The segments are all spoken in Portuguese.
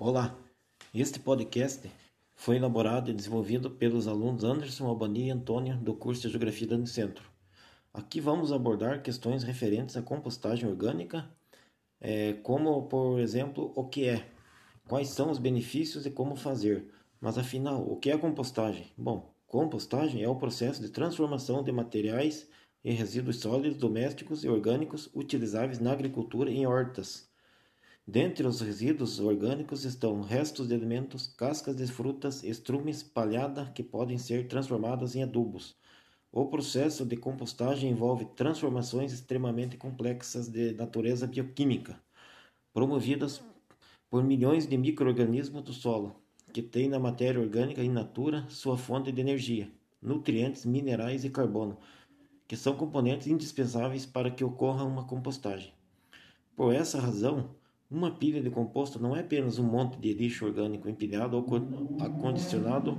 Olá, este podcast foi elaborado e desenvolvido pelos alunos Anderson, Albani e Antônio do curso de Geografia da Unicentro. Aqui vamos abordar questões referentes à compostagem orgânica, é, como, por exemplo, o que é, quais são os benefícios e como fazer. Mas afinal, o que é compostagem? Bom, compostagem é o processo de transformação de materiais e resíduos sólidos domésticos e orgânicos utilizáveis na agricultura em hortas Dentre os resíduos orgânicos estão restos de alimentos, cascas de frutas, estrumes, palhada que podem ser transformadas em adubos. O processo de compostagem envolve transformações extremamente complexas de natureza bioquímica, promovidas por milhões de micro-organismos do solo, que têm na matéria orgânica in natura sua fonte de energia, nutrientes, minerais e carbono, que são componentes indispensáveis para que ocorra uma compostagem. Por essa razão, uma pilha de composto não é apenas um monte de lixo orgânico empilhado ou acondicionado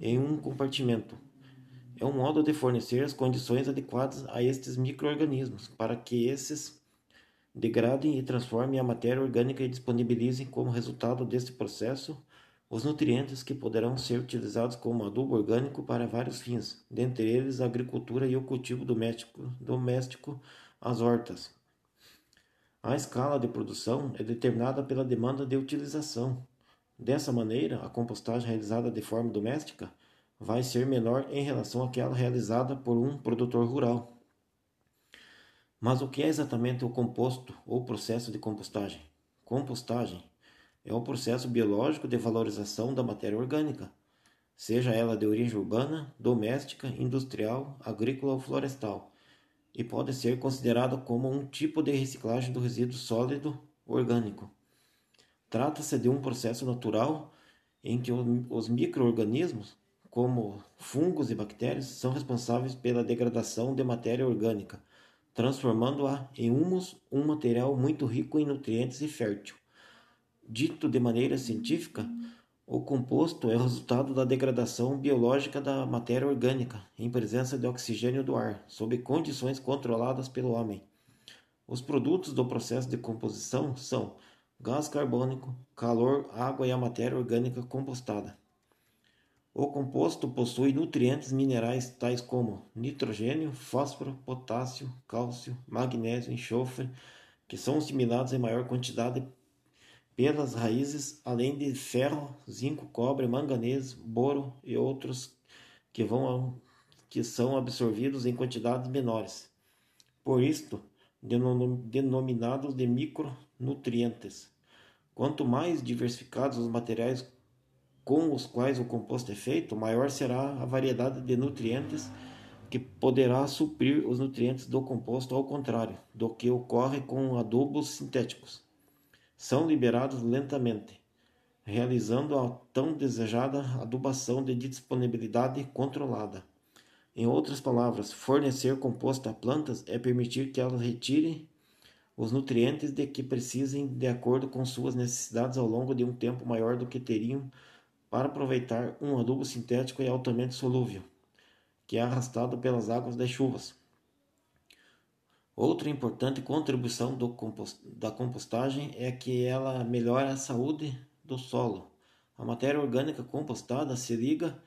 em um compartimento. É um modo de fornecer as condições adequadas a estes microorganismos para que esses degradem e transformem a matéria orgânica e disponibilizem como resultado deste processo os nutrientes que poderão ser utilizados como adubo orgânico para vários fins, dentre eles a agricultura e o cultivo doméstico, doméstico as hortas. A escala de produção é determinada pela demanda de utilização. Dessa maneira, a compostagem realizada de forma doméstica vai ser menor em relação àquela realizada por um produtor rural. Mas o que é exatamente o composto ou processo de compostagem? Compostagem é o processo biológico de valorização da matéria orgânica, seja ela de origem urbana, doméstica, industrial, agrícola ou florestal e pode ser considerado como um tipo de reciclagem do resíduo sólido orgânico. Trata-se de um processo natural em que os microorganismos, como fungos e bactérias, são responsáveis pela degradação de matéria orgânica, transformando-a em humus, um material muito rico em nutrientes e fértil. Dito de maneira científica, o composto é resultado da degradação biológica da matéria orgânica em presença de oxigênio do ar, sob condições controladas pelo homem. Os produtos do processo de composição são gás carbônico, calor, água e a matéria orgânica compostada. O composto possui nutrientes minerais tais como nitrogênio, fósforo, potássio, cálcio, magnésio, enxofre, que são assimilados em maior quantidade pelas raízes, além de ferro, zinco, cobre, manganês, boro e outros que, vão, que são absorvidos em quantidades menores. Por isto, denominados de micronutrientes. Quanto mais diversificados os materiais com os quais o composto é feito, maior será a variedade de nutrientes que poderá suprir os nutrientes do composto, ao contrário do que ocorre com adubos sintéticos são liberados lentamente, realizando a tão desejada adubação de disponibilidade controlada. Em outras palavras, fornecer composto a plantas é permitir que elas retirem os nutrientes de que precisem de acordo com suas necessidades ao longo de um tempo maior do que teriam para aproveitar um adubo sintético e altamente solúvel, que é arrastado pelas águas das chuvas. Outra importante contribuição compost, da compostagem é que ela melhora a saúde do solo. A matéria orgânica compostada se liga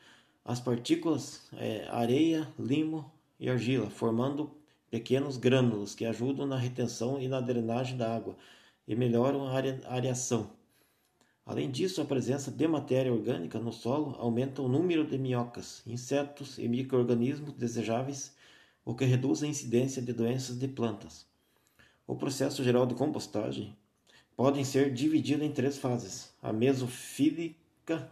às partículas é, areia, limo e argila, formando pequenos grânulos que ajudam na retenção e na drenagem da água e melhoram a areação. Além disso, a presença de matéria orgânica no solo aumenta o número de minhocas, insetos e micro-organismos desejáveis o que reduz a incidência de doenças de plantas. O processo geral de compostagem pode ser dividido em três fases: a mesofílica,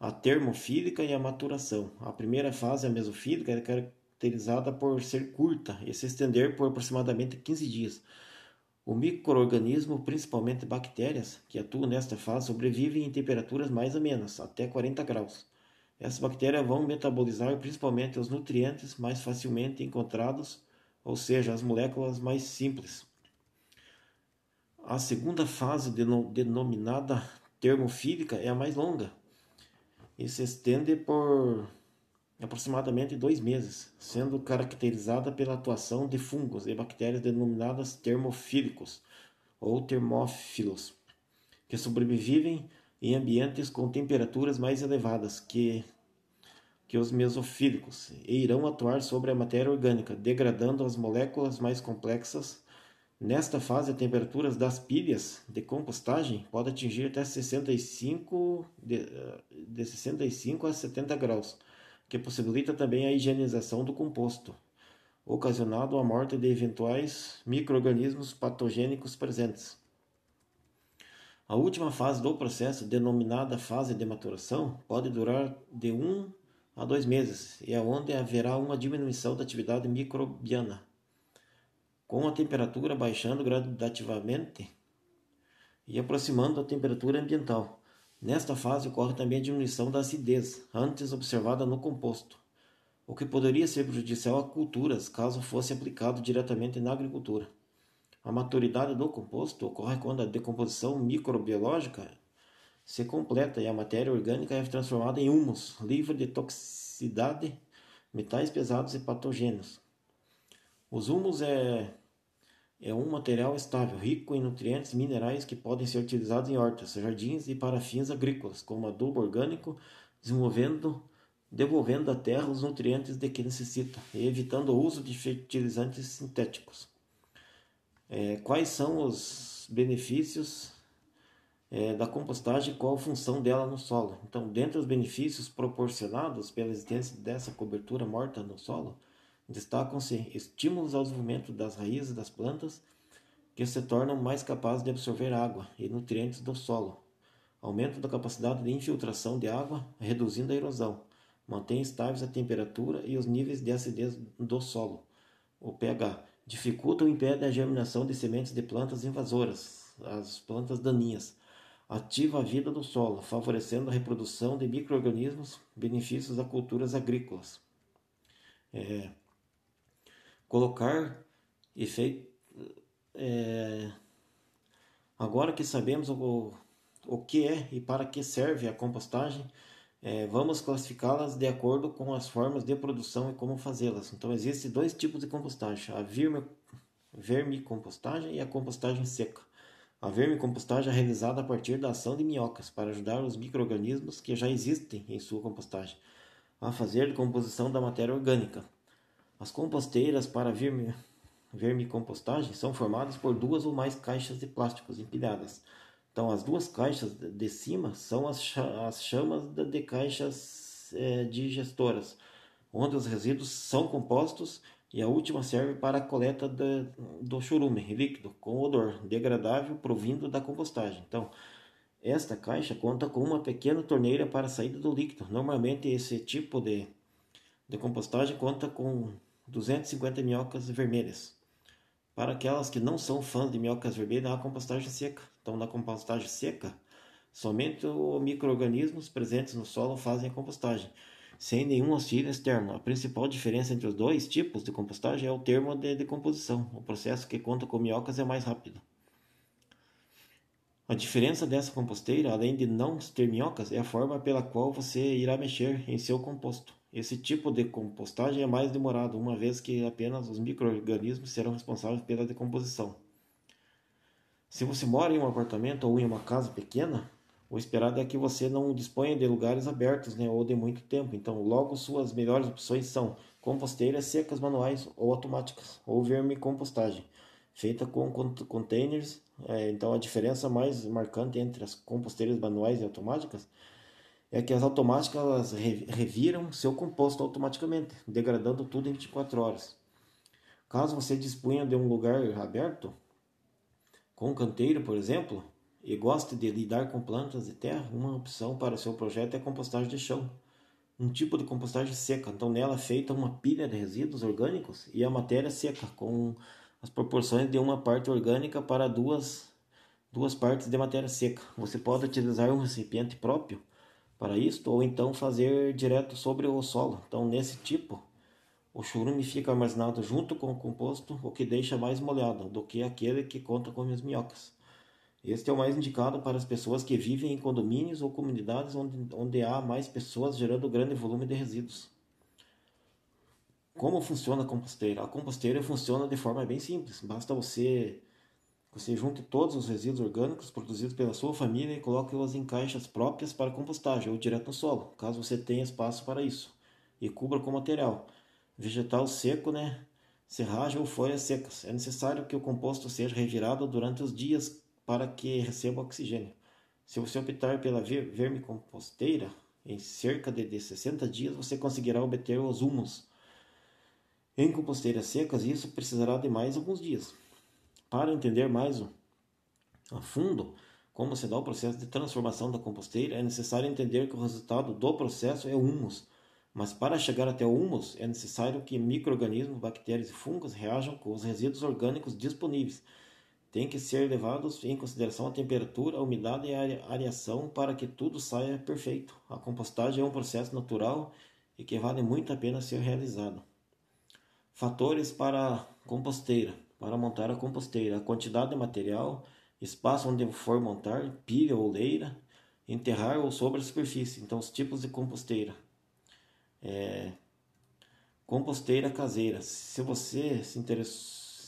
a termofílica e a maturação. A primeira fase, a mesofílica, é caracterizada por ser curta e se estender por aproximadamente 15 dias. O microorganismo, principalmente bactérias, que atuam nesta fase, sobrevivem em temperaturas mais amenas, até 40 graus. Essas bactérias vão metabolizar principalmente os nutrientes mais facilmente encontrados, ou seja, as moléculas mais simples. A segunda fase, denominada termofílica, é a mais longa e se estende por aproximadamente dois meses, sendo caracterizada pela atuação de fungos e bactérias denominadas termofílicos ou termófilos, que sobrevivem em ambientes com temperaturas mais elevadas que, que os mesofílicos e irão atuar sobre a matéria orgânica, degradando as moléculas mais complexas. Nesta fase, as temperaturas das pilhas de compostagem podem atingir até 65, de, de 65 a 70 graus, que possibilita também a higienização do composto, ocasionado a morte de eventuais micro-organismos patogênicos presentes. A última fase do processo, denominada fase de maturação, pode durar de um a dois meses e é onde haverá uma diminuição da atividade microbiana, com a temperatura baixando gradativamente e aproximando a temperatura ambiental. Nesta fase ocorre também a diminuição da acidez, antes observada no composto, o que poderia ser prejudicial a culturas caso fosse aplicado diretamente na agricultura. A maturidade do composto ocorre quando a decomposição microbiológica se completa e a matéria orgânica é transformada em humus, livre de toxicidade, metais pesados e patogênios. Os humus é, é um material estável, rico em nutrientes minerais que podem ser utilizados em hortas, jardins e para fins agrícolas, como adubo orgânico, desenvolvendo, devolvendo à terra os nutrientes de que necessita e evitando o uso de fertilizantes sintéticos é, quais são os benefícios é, da compostagem e qual a função dela no solo. Então, dentre os benefícios proporcionados pela existência dessa cobertura morta no solo, destacam-se estímulos ao desenvolvimento das raízes das plantas, que se tornam mais capazes de absorver água e nutrientes do solo, aumento da capacidade de infiltração de água, reduzindo a erosão, mantém estáveis a temperatura e os níveis de acidez do solo, o pH, dificulta ou impede a germinação de sementes de plantas invasoras, as plantas daninhas. Ativa a vida do solo, favorecendo a reprodução de micro-organismos, benefícios a culturas agrícolas. É, colocar efeito. É, agora que sabemos o, o que é e para que serve a compostagem, é, vamos classificá-las de acordo com as formas de produção e como fazê-las. Então, existem dois tipos de compostagem: a vermicompostagem e a compostagem seca. A vermicompostagem é realizada a partir da ação de minhocas para ajudar os micro-organismos que já existem em sua compostagem a fazer decomposição da matéria orgânica. As composteiras para vermi, vermicompostagem são formadas por duas ou mais caixas de plásticos empilhadas então, as duas caixas de cima são as, as chamas de caixas é, digestoras, onde os resíduos são compostos e a última serve para a coleta de, do churume líquido com odor degradável provindo da compostagem. Então, esta caixa conta com uma pequena torneira para a saída do líquido. Normalmente, esse tipo de, de compostagem conta com 250 minhocas vermelhas. Para aquelas que não são fãs de minhocas vermelhas, a compostagem seca. Então, na compostagem seca, somente os micro-organismos presentes no solo fazem a compostagem, sem nenhum auxílio externo. A principal diferença entre os dois tipos de compostagem é o termo de decomposição. O processo que conta com minhocas é mais rápido. A diferença dessa composteira, além de não ter minhocas, é a forma pela qual você irá mexer em seu composto. Esse tipo de compostagem é mais demorado, uma vez que apenas os micro-organismos serão responsáveis pela decomposição. Se você mora em um apartamento ou em uma casa pequena, o esperado é que você não disponha de lugares abertos né, ou de muito tempo. Então, logo suas melhores opções são composteiras secas manuais ou automáticas, ou vermicompostagem, feita com containers. É, então, a diferença mais marcante entre as composteiras manuais e automáticas é que as automáticas reviram seu composto automaticamente, degradando tudo em 24 horas. Caso você disponha de um lugar aberto, com um canteiro, por exemplo, e goste de lidar com plantas de terra, uma opção para seu projeto é a compostagem de chão. Um tipo de compostagem seca, então nela é feita uma pilha de resíduos orgânicos e a matéria seca, com as proporções de uma parte orgânica para duas, duas partes de matéria seca. Você pode utilizar um recipiente próprio para isto, ou então fazer direto sobre o solo. Então, nesse tipo, o churume fica armazenado junto com o composto, o que deixa mais molhado do que aquele que conta com as minhocas. Este é o mais indicado para as pessoas que vivem em condomínios ou comunidades onde, onde há mais pessoas gerando grande volume de resíduos. Como funciona a composteira? A composteira funciona de forma bem simples. Basta você Você junte todos os resíduos orgânicos produzidos pela sua família e coloque-os em caixas próprias para compostagem ou direto no solo, caso você tenha espaço para isso, e cubra com material vegetal seco, né? serragem ou folhas secas. É necessário que o composto seja revirado durante os dias para que receba oxigênio. Se você optar pela vermicomposteira, em cerca de 60 dias você conseguirá obter os humus. Em composteiras secas, isso precisará de mais alguns dias. Para entender mais a fundo como se dá o processo de transformação da composteira, é necessário entender que o resultado do processo é humus. Mas para chegar até o humus, é necessário que micro-organismos, bactérias e fungos reajam com os resíduos orgânicos disponíveis. Tem que ser levados em consideração a temperatura, a umidade e a areação para que tudo saia perfeito. A compostagem é um processo natural e que vale muito a pena ser realizado. Fatores para a composteira. Para montar a composteira, a quantidade de material, espaço onde for montar, pilha ou leira, enterrar ou sobre a superfície. Então, os tipos de composteira. É, composteira caseira. Se você se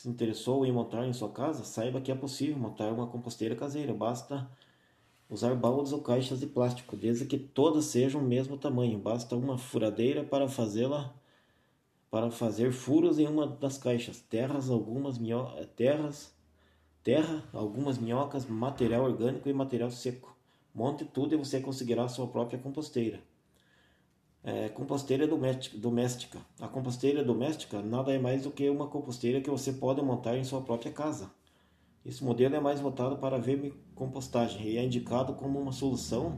interessou, em montar em sua casa, saiba que é possível montar uma composteira caseira. Basta usar baldes ou caixas de plástico, desde que todas sejam o mesmo tamanho. Basta uma furadeira para fazê-la para fazer furos em uma das caixas. Terras, algumas minho... terras, terra, algumas minhocas, material orgânico e material seco. Monte tudo e você conseguirá sua própria composteira. É, composteira doméstica. A composteira doméstica nada é mais do que uma composteira que você pode montar em sua própria casa. Esse modelo é mais voltado para vermicompostagem e é indicado como uma solução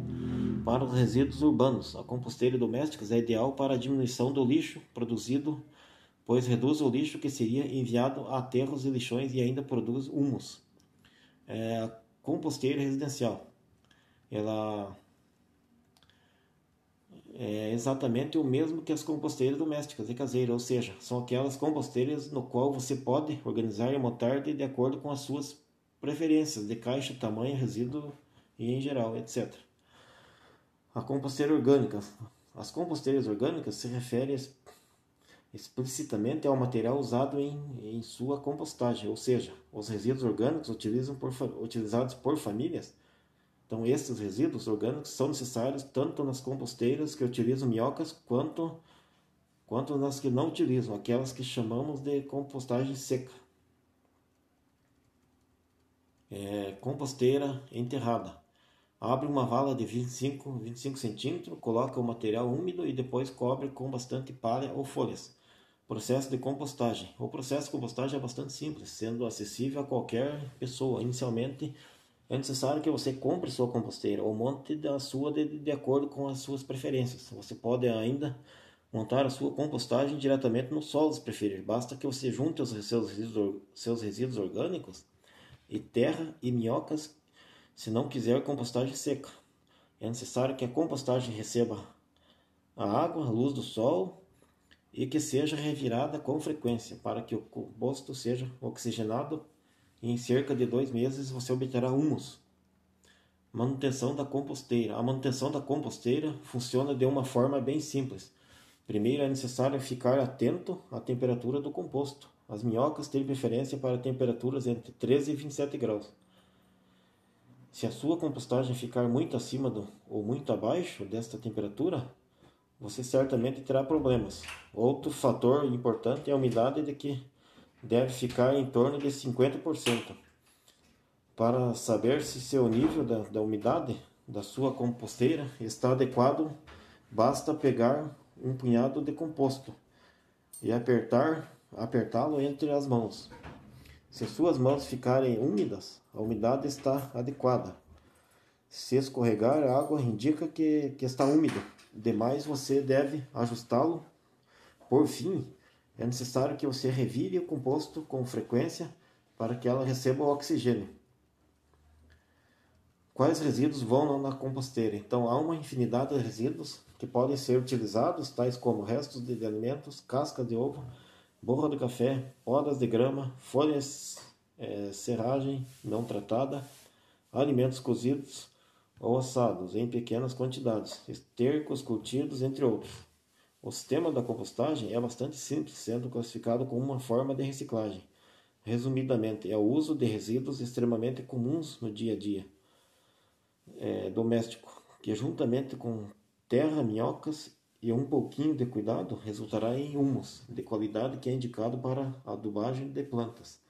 para os resíduos urbanos. A composteira doméstica é ideal para a diminuição do lixo produzido, pois reduz o lixo que seria enviado a aterros e lixões e ainda produz humus. É, a composteira residencial. Ela é exatamente o mesmo que as composteiras domésticas e caseiras, ou seja, são aquelas composteiras no qual você pode organizar e montar de, de acordo com as suas preferências de caixa, tamanho, resíduo e em geral, etc. A composteira orgânica. As composteiras orgânicas se referem explicitamente ao material usado em, em sua compostagem, ou seja, os resíduos orgânicos por, utilizados por famílias então, esses resíduos orgânicos são necessários tanto nas composteiras que utilizam minhocas quanto, quanto nas que não utilizam, aquelas que chamamos de compostagem seca. É, composteira enterrada. Abre uma vala de 25, 25 centímetros, coloca o material úmido e depois cobre com bastante palha ou folhas. Processo de compostagem. O processo de compostagem é bastante simples, sendo acessível a qualquer pessoa. Inicialmente, é necessário que você compre sua composteira ou monte da sua de, de acordo com as suas preferências. Você pode ainda montar a sua compostagem diretamente no solo se preferir. Basta que você junte os seus resíduos, seus resíduos orgânicos e terra e minhocas, se não quiser compostagem seca. É necessário que a compostagem receba a água, a luz do sol e que seja revirada com frequência para que o composto seja oxigenado em cerca de dois meses você obterá humus. Manutenção da composteira. A manutenção da composteira funciona de uma forma bem simples. Primeiro é necessário ficar atento à temperatura do composto. As minhocas têm preferência para temperaturas entre 13 e 27 graus. Se a sua compostagem ficar muito acima do, ou muito abaixo desta temperatura, você certamente terá problemas. Outro fator importante é a umidade de que deve ficar em torno de 50%. Para saber se seu nível da, da umidade da sua composteira está adequado, basta pegar um punhado de composto e apertar apertá-lo entre as mãos. Se suas mãos ficarem úmidas, a umidade está adequada. Se escorregar, a água indica que, que está úmido. Demais, você deve ajustá-lo. Por fim, é necessário que você revire o composto com frequência para que ela receba o oxigênio. Quais resíduos vão na composteira? Então, há uma infinidade de resíduos que podem ser utilizados, tais como restos de alimentos, casca de ovo, borra de café, podas de grama, folhas, é, serragem não tratada, alimentos cozidos ou assados em pequenas quantidades, estercos curtidos, entre outros. O sistema da compostagem é bastante simples, sendo classificado como uma forma de reciclagem. resumidamente, é o uso de resíduos extremamente comuns no dia a dia é, doméstico, que juntamente com terra, minhocas e um pouquinho de cuidado resultará em humus de qualidade que é indicado para adubagem de plantas.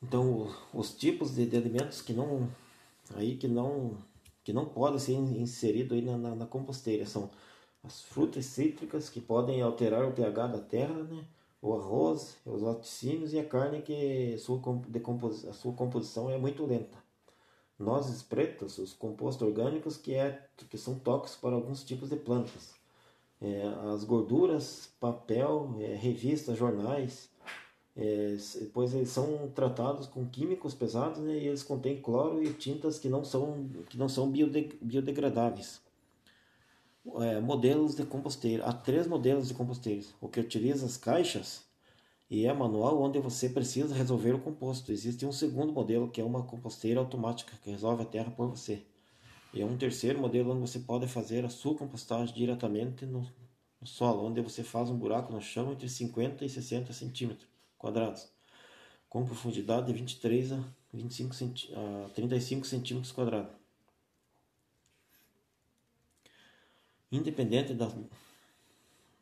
Então, os tipos de, alimentos que não aí que não que não podem ser inseridos aí na, na, na, composteira são as frutas cítricas que podem alterar o pH da terra, né? o arroz, os laticínios e a carne que sua, a sua composição é muito lenta nozes pretas, os compostos orgânicos que, é, que são tóxicos para alguns tipos de plantas. É, as gorduras, papel, é, revistas, jornais, é, pois eles são tratados com químicos pesados né, e eles contêm cloro e tintas que não são, que não são biodegradáveis. É, modelos de composteira. Há três modelos de composteiras. O que utiliza as caixas e é manual onde você precisa resolver o composto. Existe um segundo modelo que é uma composteira automática que resolve a terra por você. E é um terceiro modelo onde você pode fazer a sua compostagem diretamente no, no solo, onde você faz um buraco no chão entre 50 e 60 centímetros quadrados, com profundidade de 23 a, 25 a 35 centímetros quadrados. Independente da,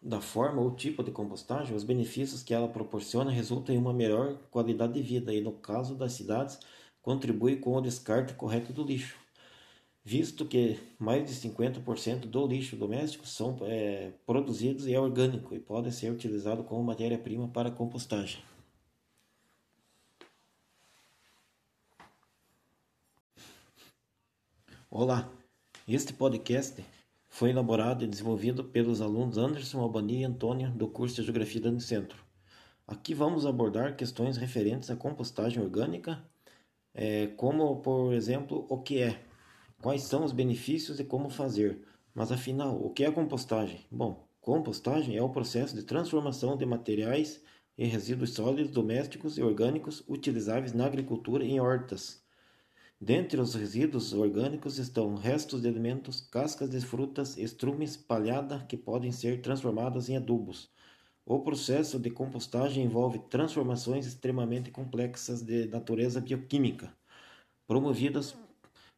da forma ou tipo de compostagem, os benefícios que ela proporciona resultam em uma melhor qualidade de vida e, no caso das cidades, contribui com o descarte correto do lixo, visto que mais de 50% do lixo doméstico são é, produzidos e é orgânico e pode ser utilizado como matéria-prima para compostagem. Olá, este podcast foi elaborado e desenvolvido pelos alunos Anderson, Albani e Antônia do curso de Geografia da Unicentro. Aqui vamos abordar questões referentes à compostagem orgânica, é, como, por exemplo, o que é, quais são os benefícios e como fazer. Mas afinal, o que é compostagem? Bom, compostagem é o processo de transformação de materiais e resíduos sólidos domésticos e orgânicos utilizáveis na agricultura em hortas Dentre os resíduos orgânicos estão restos de alimentos, cascas de frutas, estrumes, palhada que podem ser transformadas em adubos. O processo de compostagem envolve transformações extremamente complexas de natureza bioquímica, promovidas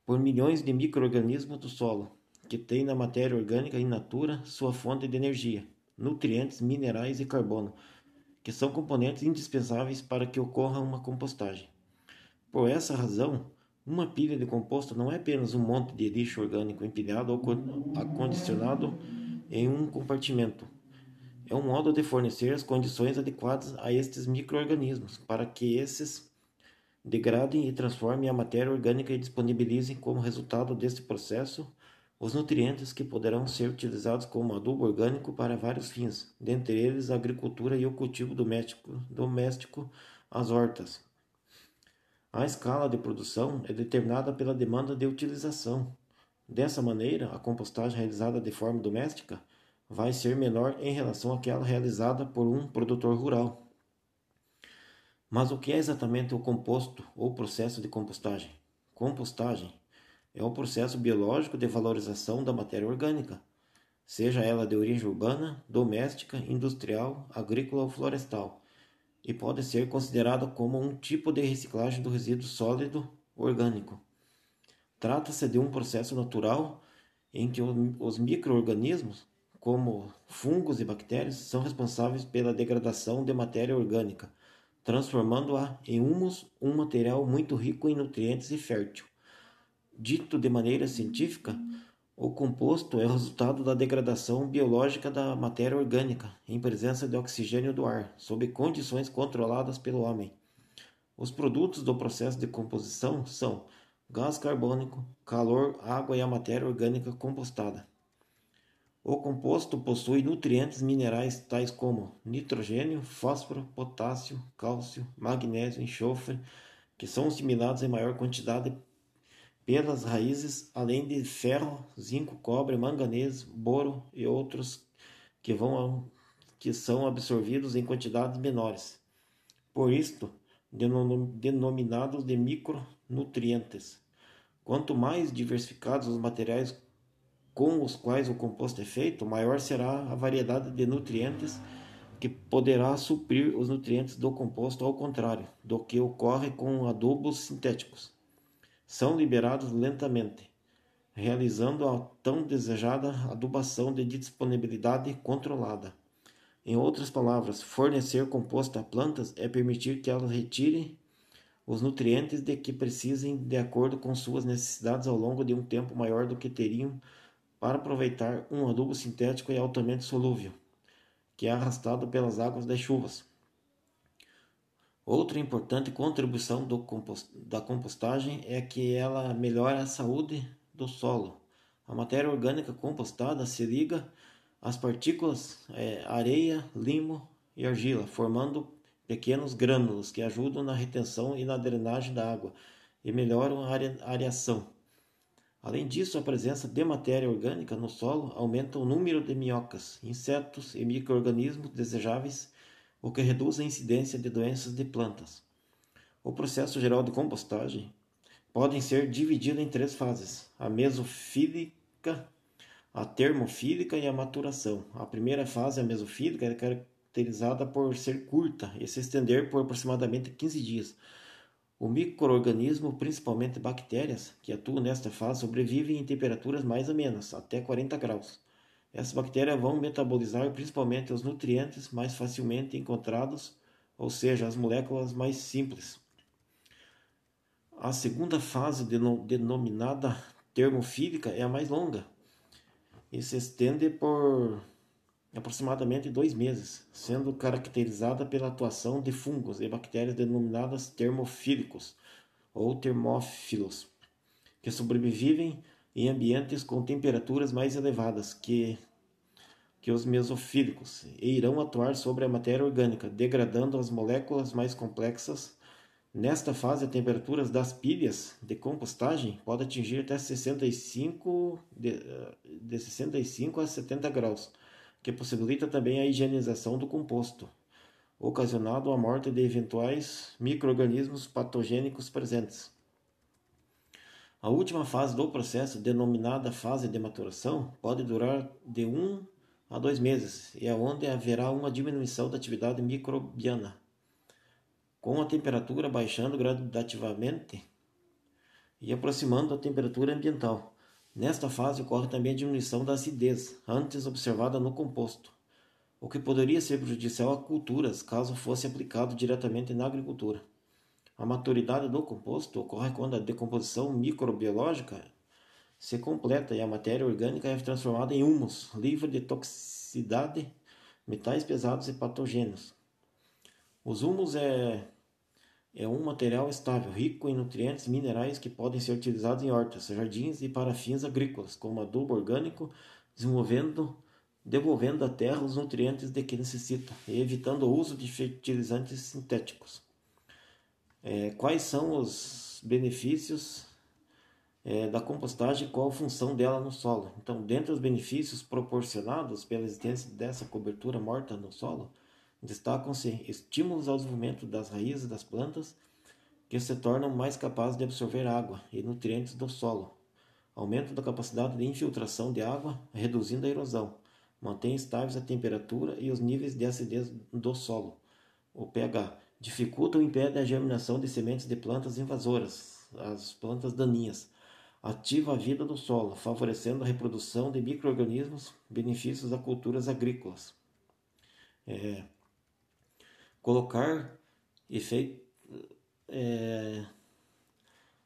por milhões de micro-organismos do solo, que têm na matéria orgânica in natura sua fonte de energia, nutrientes, minerais e carbono, que são componentes indispensáveis para que ocorra uma compostagem. Por essa razão, uma pilha de composto não é apenas um monte de lixo orgânico empilhado ou acondicionado em um compartimento. É um modo de fornecer as condições adequadas a estes microorganismos para que esses degradem e transformem a matéria orgânica e disponibilizem como resultado deste processo os nutrientes que poderão ser utilizados como adubo orgânico para vários fins, dentre eles a agricultura e o cultivo doméstico, doméstico as hortas. A escala de produção é determinada pela demanda de utilização. Dessa maneira, a compostagem realizada de forma doméstica vai ser menor em relação àquela realizada por um produtor rural. Mas o que é exatamente o composto ou processo de compostagem? Compostagem é o processo biológico de valorização da matéria orgânica, seja ela de origem urbana, doméstica, industrial, agrícola ou florestal e pode ser considerado como um tipo de reciclagem do resíduo sólido orgânico. Trata-se de um processo natural em que os microorganismos, como fungos e bactérias, são responsáveis pela degradação de matéria orgânica, transformando-a em humus, um material muito rico em nutrientes e fértil. Dito de maneira científica, o composto é o resultado da degradação biológica da matéria orgânica em presença de oxigênio do ar, sob condições controladas pelo homem. Os produtos do processo de composição são gás carbônico, calor, água e a matéria orgânica compostada. O composto possui nutrientes minerais tais como nitrogênio, fósforo, potássio, cálcio, magnésio, enxofre, que são assimilados em maior quantidade pelas raízes, além de ferro, zinco, cobre, manganês, boro e outros que, vão, que são absorvidos em quantidades menores. Por isto, denominados de micronutrientes. Quanto mais diversificados os materiais com os quais o composto é feito, maior será a variedade de nutrientes que poderá suprir os nutrientes do composto ao contrário do que ocorre com adubos sintéticos. São liberados lentamente, realizando a tão desejada adubação de disponibilidade controlada. Em outras palavras, fornecer composto a plantas é permitir que elas retirem os nutrientes de que precisem de acordo com suas necessidades ao longo de um tempo maior do que teriam para aproveitar um adubo sintético e altamente solúvel que é arrastado pelas águas das chuvas. Outra importante contribuição compost da compostagem é que ela melhora a saúde do solo. A matéria orgânica compostada se liga às partículas é, areia, limo e argila, formando pequenos grânulos que ajudam na retenção e na drenagem da água e melhoram a areação. Além disso, a presença de matéria orgânica no solo aumenta o número de minhocas, insetos e microorganismos desejáveis, o que reduz a incidência de doenças de plantas. O processo geral de compostagem pode ser dividido em três fases: a mesofílica, a termofílica e a maturação. A primeira fase, a mesofílica, é caracterizada por ser curta e se estender por aproximadamente 15 dias. O microorganismo, principalmente bactérias, que atuam nesta fase, sobrevivem em temperaturas mais amenas, até 40 graus. Essas bactérias vão metabolizar principalmente os nutrientes mais facilmente encontrados, ou seja, as moléculas mais simples. A segunda fase, denominada termofílica, é a mais longa e se estende por aproximadamente dois meses, sendo caracterizada pela atuação de fungos e bactérias denominadas termofílicos ou termófilos, que sobrevivem em ambientes com temperaturas mais elevadas que, que os mesofílicos e irão atuar sobre a matéria orgânica, degradando as moléculas mais complexas. Nesta fase, as temperaturas das pilhas de compostagem podem atingir até 65, de, de 65 a 70 graus que possibilita também a higienização do composto, ocasionado a morte de eventuais microrganismos patogênicos presentes. A última fase do processo, denominada fase de maturação, pode durar de 1 um a 2 meses e é onde haverá uma diminuição da atividade microbiana, com a temperatura baixando gradativamente e aproximando a temperatura ambiental. Nesta fase ocorre também a diminuição da acidez, antes observada no composto, o que poderia ser prejudicial a culturas caso fosse aplicado diretamente na agricultura. A maturidade do composto ocorre quando a decomposição microbiológica se completa e a matéria orgânica é transformada em humus, livre de toxicidade, metais pesados e patogênios. Os humus é é um material estável, rico em nutrientes minerais que podem ser utilizados em hortas, jardins e para fins agrícolas, como adubo orgânico, desenvolvendo, devolvendo à terra os nutrientes de que necessita e evitando o uso de fertilizantes sintéticos. É, quais são os benefícios é, da compostagem e qual a função dela no solo? Então, dentre os benefícios proporcionados pela existência dessa cobertura morta no solo, Destacam-se estímulos ao desenvolvimento das raízes das plantas, que se tornam mais capazes de absorver água e nutrientes do solo, aumento da capacidade de infiltração de água, reduzindo a erosão, mantém estáveis a temperatura e os níveis de acidez do solo, o pH, dificulta ou impede a germinação de sementes de plantas invasoras, as plantas daninhas, ativa a vida do solo, favorecendo a reprodução de microrganismos, benefícios a culturas agrícolas. É, colocar efeito. É,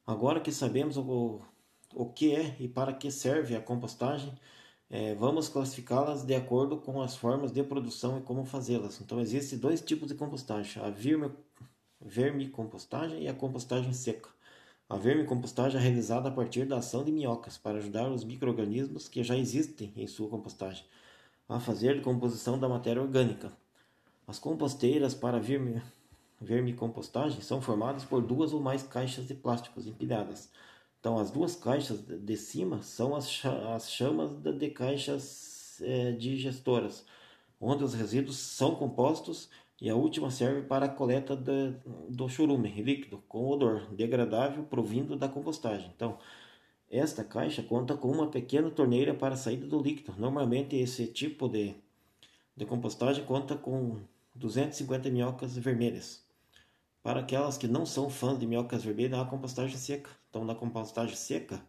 agora que sabemos o, o que é e para que serve a compostagem, é, vamos classificá-las de acordo com as formas de produção e como fazê-las. Então, existem dois tipos de compostagem: a vermicompostagem e a compostagem seca. A vermicompostagem é realizada a partir da ação de minhocas para ajudar os micro-organismos que já existem em sua compostagem a fazer decomposição da matéria orgânica. As composteiras para vermicompostagem são formadas por duas ou mais caixas de plásticos empilhadas. Então, as duas caixas de cima são as, chamas de caixas é, digestoras, onde os resíduos são compostos e a última serve para a coleta de, do churume líquido com odor degradável provindo da compostagem. Então, esta caixa conta com uma pequena torneira para a saída do líquido. Normalmente, esse tipo de de compostagem conta com 250 minhocas vermelhas. Para aquelas que não são fãs de minhocas vermelhas, há compostagem seca. Então, na compostagem seca,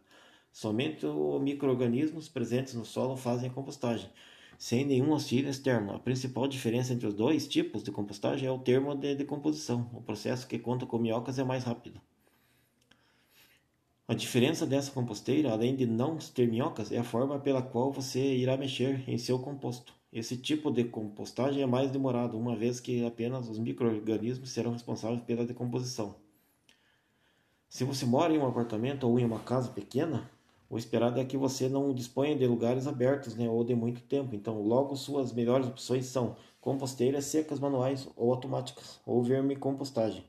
somente os micro-organismos presentes no solo fazem a compostagem, sem nenhum auxílio externo. A principal diferença entre os dois tipos de compostagem é o termo de decomposição. O processo que conta com minhocas é mais rápido. A diferença dessa composteira, além de não ter minhocas, é a forma pela qual você irá mexer em seu composto. Esse tipo de compostagem é mais demorado, uma vez que apenas os micro-organismos serão responsáveis pela decomposição. Se você mora em um apartamento ou em uma casa pequena, o esperado é que você não disponha de lugares abertos né, ou de muito tempo. Então, logo suas melhores opções são composteiras secas manuais ou automáticas, ou vermicompostagem,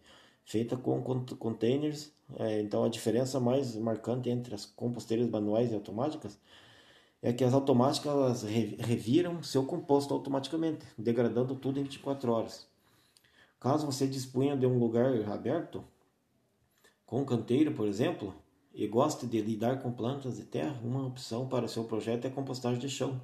feita com containers é, então a diferença mais marcante entre as composteiras manuais e automáticas é que as automáticas reviram seu composto automaticamente, degradando tudo em 24 horas. Caso você disponha de um lugar aberto, com canteiro, por exemplo, e goste de lidar com plantas de terra, uma opção para seu projeto é a compostagem de chão.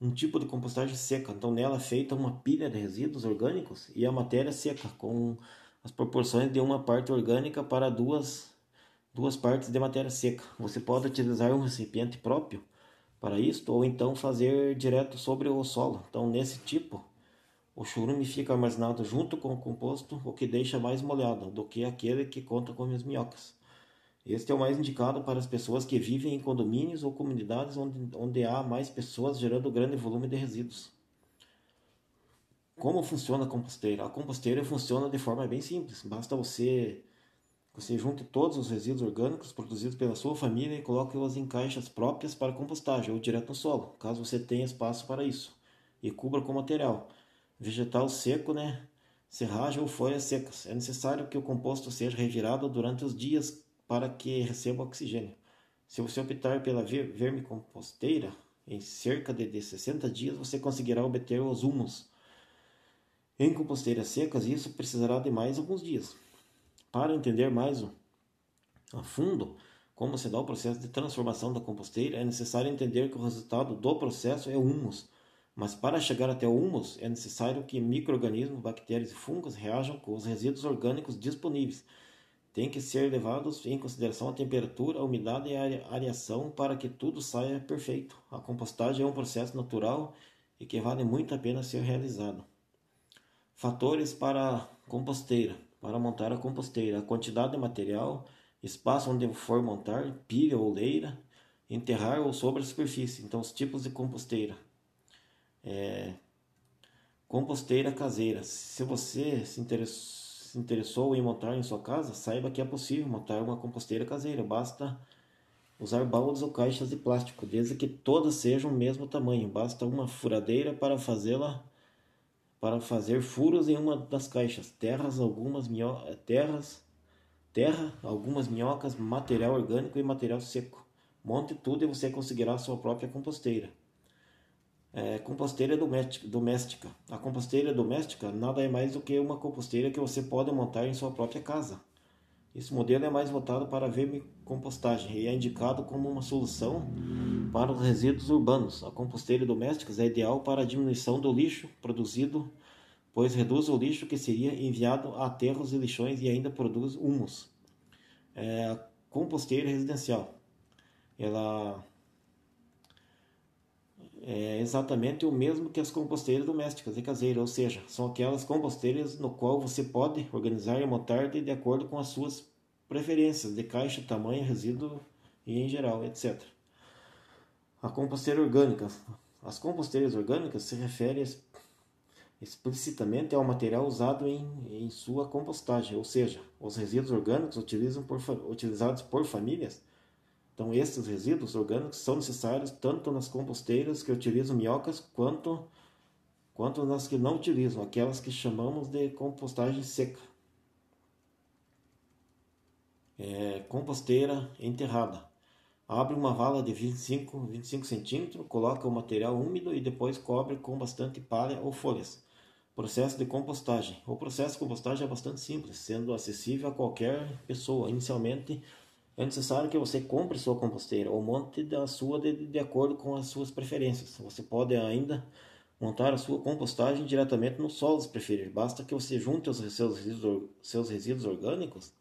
Um tipo de compostagem seca, então nela é feita uma pilha de resíduos orgânicos e a matéria seca, com as proporções de uma parte orgânica para duas, duas partes de matéria seca. Você pode utilizar um recipiente próprio para isto ou então fazer direto sobre o solo. Então, nesse tipo, o churume fica armazenado junto com o composto, o que deixa mais molhado do que aquele que conta com as minhocas. Este é o mais indicado para as pessoas que vivem em condomínios ou comunidades onde, onde há mais pessoas gerando grande volume de resíduos. Como funciona a composteira? A composteira funciona de forma bem simples. Basta você você junte todos os resíduos orgânicos produzidos pela sua família e coloque-os em caixas próprias para compostagem ou direto no solo, caso você tenha espaço para isso, e cubra com material vegetal seco, né? serragem ou folhas secas. É necessário que o composto seja revirado durante os dias para que receba oxigênio. Se você optar pela vermicomposteira, em cerca de 60 dias você conseguirá obter os humus em composteiras secas, isso precisará de mais alguns dias. Para entender mais a fundo como se dá o processo de transformação da composteira, é necessário entender que o resultado do processo é humus. Mas para chegar até o humus, é necessário que micro-organismos, bactérias e fungos reajam com os resíduos orgânicos disponíveis. Tem que ser levados em consideração a temperatura, a umidade e a areação para que tudo saia perfeito. A compostagem é um processo natural e que vale muito a pena ser realizado. Fatores para a composteira. Para montar a composteira, a quantidade de material, espaço onde for montar, pilha ou leira, enterrar ou sobre a superfície. Então, os tipos de composteira. É, composteira caseira. Se você se interessou, em montar em sua casa, saiba que é possível montar uma composteira caseira. Basta usar baldes ou caixas de plástico, desde que todas sejam o mesmo tamanho. Basta uma furadeira para fazê-la para fazer furos em uma das caixas, terras, algumas minhocas, terras, terra, algumas minhocas, material orgânico e material seco. Monte tudo e você conseguirá a sua própria composteira. É, composteira doméstica. A composteira doméstica nada é mais do que uma composteira que você pode montar em sua própria casa. Esse modelo é mais voltado para a vermicompostagem e é indicado como uma solução para os resíduos urbanos. A composteira doméstica é ideal para a diminuição do lixo produzido, pois reduz o lixo que seria enviado a aterros e lixões e ainda produz humus. É a composteira residencial. Ela é exatamente o mesmo que as composteiras domésticas e caseiras, ou seja, são aquelas composteiras no qual você pode organizar e montar de, acordo com as suas preferências de caixa, tamanho, resíduo e em geral, etc. A composteira orgânica. As composteiras orgânicas se referem explicitamente ao material usado em, em sua compostagem, ou seja, os resíduos orgânicos por, utilizados por famílias então, esses resíduos orgânicos são necessários tanto nas composteiras que utilizam minhocas quanto, quanto nas que não utilizam, aquelas que chamamos de compostagem seca. É, composteira enterrada. Abre uma vala de 25, 25 centímetros, coloca o material úmido e depois cobre com bastante palha ou folhas. Processo de compostagem. O processo de compostagem é bastante simples, sendo acessível a qualquer pessoa. Inicialmente, é necessário que você compre sua composteira ou monte da sua de, de acordo com as suas preferências. Você pode ainda montar a sua compostagem diretamente no solo, se preferir. Basta que você junte os seus resíduos, seus resíduos orgânicos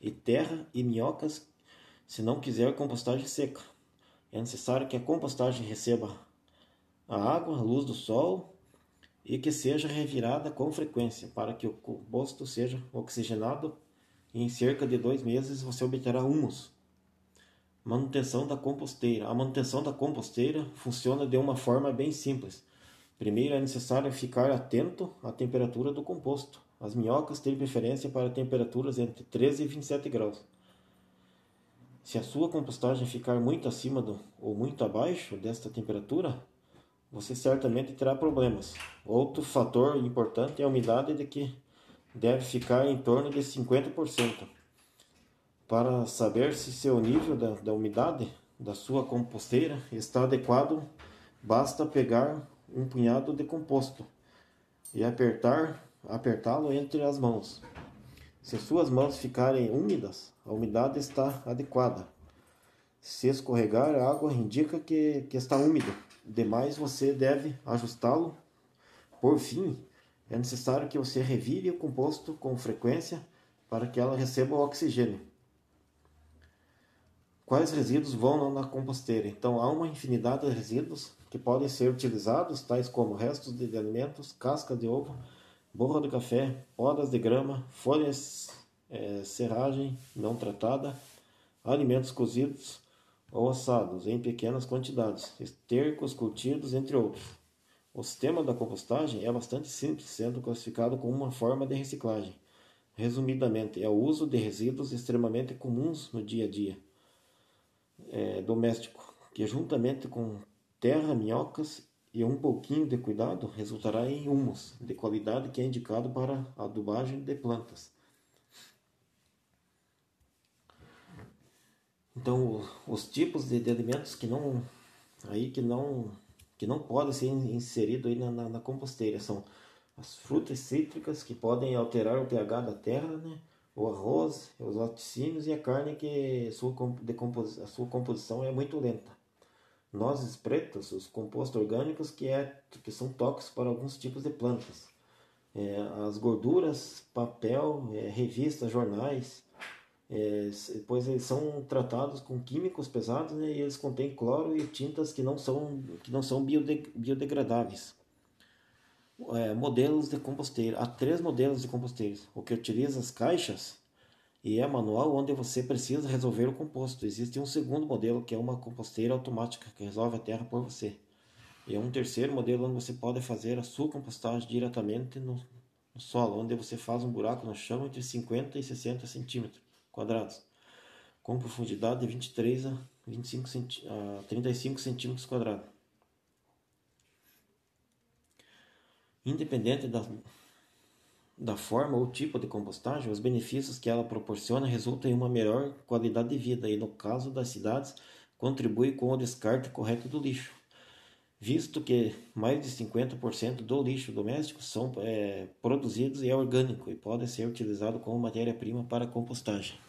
e terra e minhocas, se não quiser compostagem seca. É necessário que a compostagem receba a água, a luz do sol e que seja revirada com frequência para que o composto seja oxigenado em cerca de dois meses você obterá humus. Manutenção da composteira. A manutenção da composteira funciona de uma forma bem simples. Primeiro é necessário ficar atento à temperatura do composto. As minhocas têm preferência para temperaturas entre 13 e 27 graus. Se a sua compostagem ficar muito acima do, ou muito abaixo desta temperatura, você certamente terá problemas. Outro fator importante é a umidade de que deve ficar em torno de 50%. Para saber se seu nível da, da umidade da sua composteira está adequado, basta pegar um punhado de composto e apertar apertá-lo entre as mãos. Se suas mãos ficarem úmidas, a umidade está adequada. Se escorregar, a água indica que, que está úmido. Demais, você deve ajustá-lo. Por fim, é necessário que você revire o composto com frequência para que ela receba o oxigênio. Quais resíduos vão na composteira? Então, há uma infinidade de resíduos que podem ser utilizados, tais como restos de alimentos, casca de ovo, borra de café, podas de grama, folhas, é, serragem não tratada, alimentos cozidos ou assados em pequenas quantidades, estercos curtidos, entre outros. O sistema da compostagem é bastante simples, sendo classificado como uma forma de reciclagem. Resumidamente, é o uso de resíduos extremamente comuns no dia a dia é, doméstico, que juntamente com terra, minhocas e um pouquinho de cuidado resultará em humus de qualidade que é indicado para adubagem de plantas. Então, os tipos de, de, alimentos que não aí que não que não podem ser inseridos aí na, na, na, composteira são as frutas cítricas que podem alterar o pH da terra, né? O arroz, os laticínios e a carne que sua, a sua composição é muito lenta nozes pretas, os compostos orgânicos que, é, que são tóxicos para alguns tipos de plantas. É, as gorduras, papel, é, revistas, jornais, é, pois eles são tratados com químicos pesados né, e eles contêm cloro e tintas que não são, que não são biodegradáveis. É, modelos de composteira. Há três modelos de composteiros. O que utiliza as caixas e é manual onde você precisa resolver o composto. Existe um segundo modelo que é uma composteira automática que resolve a terra por você. E é um terceiro modelo onde você pode fazer a sua compostagem diretamente no, no solo, onde você faz um buraco no chão entre 50 e 60 centímetros quadrados, com profundidade de 23 a, 25 a 35 centímetros quadrados. Independente da, da forma ou tipo de compostagem, os benefícios que ela proporciona resultam em uma melhor qualidade de vida e, no caso das cidades, contribui com o descarte correto do lixo, visto que mais de 50% do lixo doméstico são é, produzidos e é orgânico e pode ser utilizado como matéria-prima para compostagem.